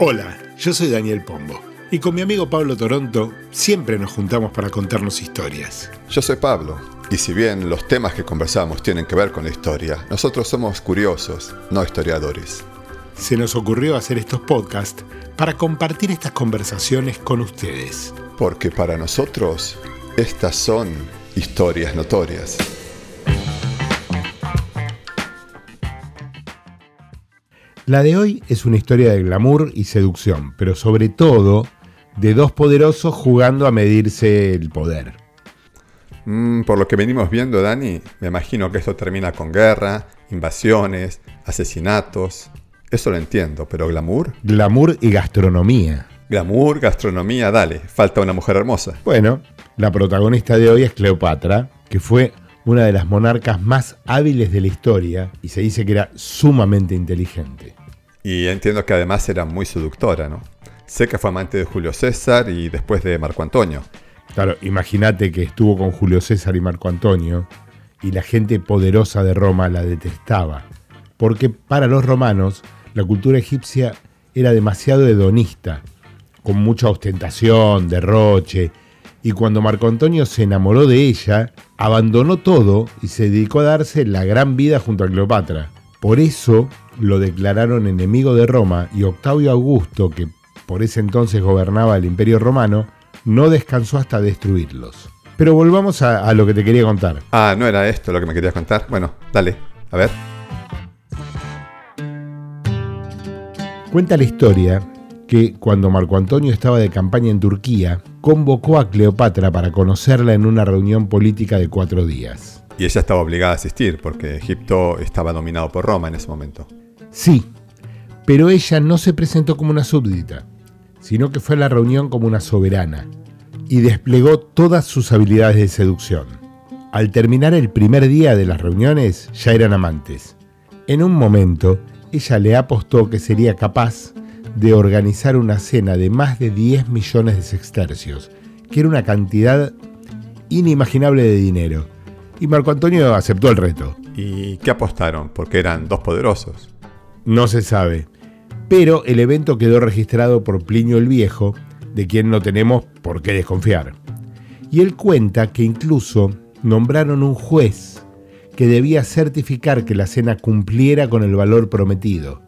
Hola, yo soy Daniel Pombo y con mi amigo Pablo Toronto siempre nos juntamos para contarnos historias. Yo soy Pablo y si bien los temas que conversamos tienen que ver con la historia, nosotros somos curiosos, no historiadores. Se nos ocurrió hacer estos podcasts para compartir estas conversaciones con ustedes. Porque para nosotros estas son historias notorias. La de hoy es una historia de glamour y seducción, pero sobre todo de dos poderosos jugando a medirse el poder. Mm, por lo que venimos viendo, Dani, me imagino que esto termina con guerra, invasiones, asesinatos. Eso lo entiendo, pero glamour. Glamour y gastronomía. Glamour, gastronomía, dale, falta una mujer hermosa. Bueno, la protagonista de hoy es Cleopatra, que fue una de las monarcas más hábiles de la historia y se dice que era sumamente inteligente. Y entiendo que además era muy seductora, ¿no? Sé que fue amante de Julio César y después de Marco Antonio. Claro, imagínate que estuvo con Julio César y Marco Antonio y la gente poderosa de Roma la detestaba, porque para los romanos la cultura egipcia era demasiado hedonista, con mucha ostentación, derroche, y cuando Marco Antonio se enamoró de ella, abandonó todo y se dedicó a darse la gran vida junto a Cleopatra. Por eso lo declararon enemigo de Roma y Octavio Augusto, que por ese entonces gobernaba el imperio romano, no descansó hasta destruirlos. Pero volvamos a, a, lo que te quería contar. Ah, ¿no era esto lo que me querías contar? Bueno, dale, a ver. Cuenta la historia que cuando Marco Antonio estaba de campaña en Turquía, convocó a Cleopatra para conocerla en una reunión política de cuatro días. Y ella estaba obligada a asistir porque Egipto estaba dominado por Roma en ese momento. Sí, pero ella no se presentó como una súbdita, sino que fue a la reunión como una soberana y desplegó todas sus habilidades de seducción. Al terminar el primer día de las reuniones ya eran amantes. En un momento, ella le apostó que sería capaz de organizar una cena de más de 10 millones de sextercios, que era una cantidad inimaginable de dinero. Y Marco Antonio aceptó el reto. ¿Y qué apostaron? Porque eran dos poderosos. No se sabe. Pero el evento quedó registrado por Plinio el Viejo, de quien no tenemos por qué desconfiar. Y él cuenta que incluso nombraron un juez que debía certificar que la cena cumpliera con el valor prometido.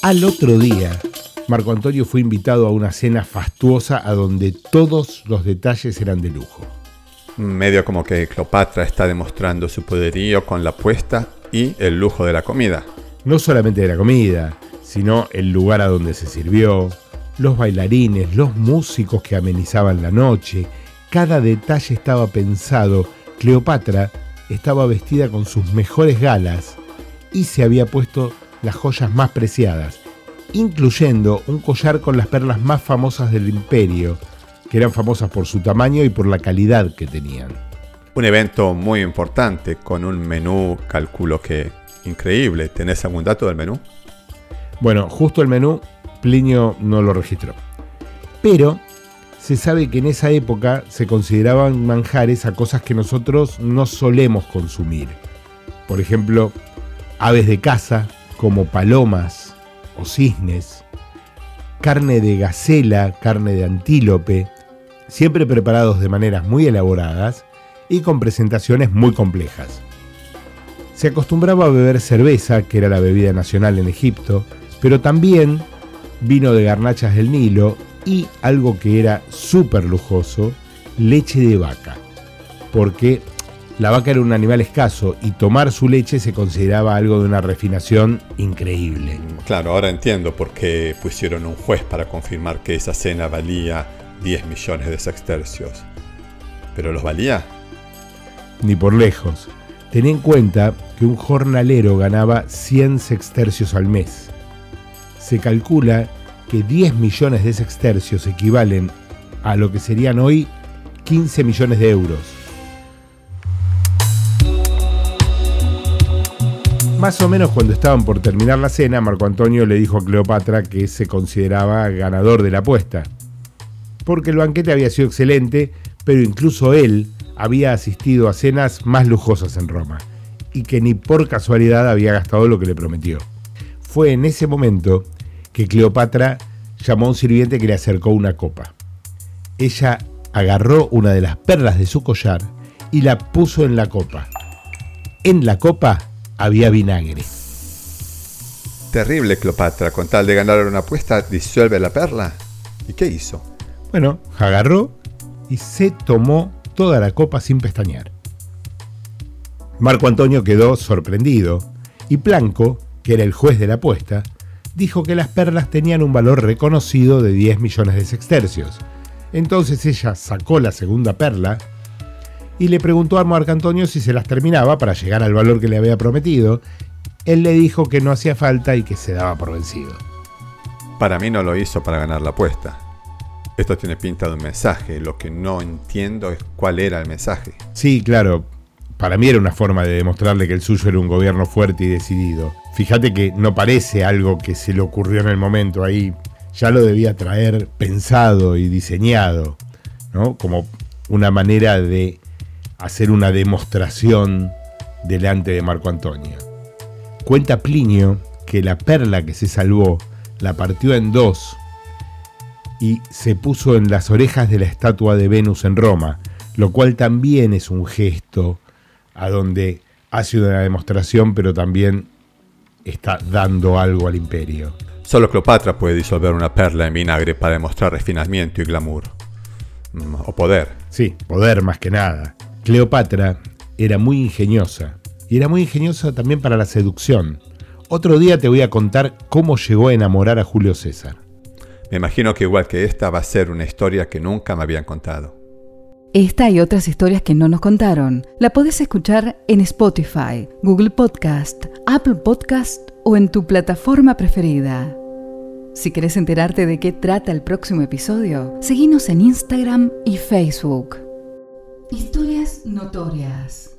Al otro día, Marco Antonio fue invitado a una cena fastuosa a donde todos los detalles eran de lujo. Medio como que Cleopatra está demostrando su poderío con la apuesta y el lujo de la comida. No solamente de la comida, sino el lugar a donde se sirvió, los bailarines, los músicos que amenizaban la noche. Cada detalle estaba pensado. Cleopatra estaba vestida con sus mejores galas y se había puesto las joyas más preciadas, incluyendo un collar con las perlas más famosas del imperio, que eran famosas por su tamaño y por la calidad que tenían. Un evento muy importante, con un menú, calculo que increíble. ¿Tenés algún dato del menú? Bueno, justo el menú Plinio no lo registró. Pero se sabe que en esa época se consideraban manjares a cosas que nosotros no solemos consumir. Por ejemplo, aves de caza, como palomas o cisnes, carne de gacela, carne de antílope, siempre preparados de maneras muy elaboradas y con presentaciones muy complejas. Se acostumbraba a beber cerveza, que era la bebida nacional en Egipto, pero también vino de garnachas del Nilo y algo que era súper lujoso, leche de vaca, porque la vaca era un animal escaso y tomar su leche se consideraba algo de una refinación increíble. Claro, ahora entiendo por qué pusieron un juez para confirmar que esa cena valía 10 millones de sextercios. ¿Pero los valía? Ni por lejos. Ten en cuenta que un jornalero ganaba 100 sextercios al mes. Se calcula que 10 millones de sextercios equivalen a lo que serían hoy 15 millones de euros. Más o menos cuando estaban por terminar la cena, Marco Antonio le dijo a Cleopatra que se consideraba ganador de la apuesta. Porque el banquete había sido excelente, pero incluso él había asistido a cenas más lujosas en Roma, y que ni por casualidad había gastado lo que le prometió. fue en ese momento que Cleopatra llamó a un sirviente que le acercó una copa. Ella agarró una de las perlas de su collar y la puso en la copa. En la copa había vinagre. Terrible Cleopatra, con tal de ganar una apuesta, disuelve la perla. ¿Y qué hizo? Bueno, agarró y se tomó toda la copa sin pestañear. Marco Antonio quedó sorprendido y Planco, que era el juez de la apuesta, dijo que las perlas tenían un valor reconocido de 10 millones de sextercios. Entonces ella sacó la segunda perla y le preguntó a Marco Antonio si se las terminaba para llegar al valor que le había prometido. Él le dijo que no hacía falta y que se daba por vencido. Para mí no lo hizo para ganar la apuesta. Esto tiene pinta de un mensaje. Lo que no entiendo es cuál era el mensaje. Sí, claro. Para mí era una forma de demostrarle que el suyo era un gobierno fuerte y decidido. Fíjate que no parece algo que se le ocurrió en el momento ahí. Ya lo debía traer pensado y diseñado, ¿no? Como una manera de hacer una demostración delante de Marco Antonio. Cuenta Plinio que la perla que se salvó la partió en dos y se puso en las orejas de la estatua de Venus en Roma, lo cual también es un gesto a donde hace una demostración, pero también está dando algo al imperio. Solo Cleopatra puede disolver una perla en vinagre para demostrar refinamiento y glamour. Mm, o poder. Sí, poder más que nada. Cleopatra era muy ingeniosa y era muy ingeniosa también para la seducción. Otro día te voy a contar cómo llegó a enamorar a Julio César. Me imagino que igual que esta va a ser una historia que nunca me habían contado. Esta y otras historias que no nos contaron la podés escuchar en Spotify, Google Podcast, Apple Podcast o en tu plataforma preferida. Si querés enterarte de qué trata el próximo episodio, seguinos en Instagram y Facebook. Historias notorias.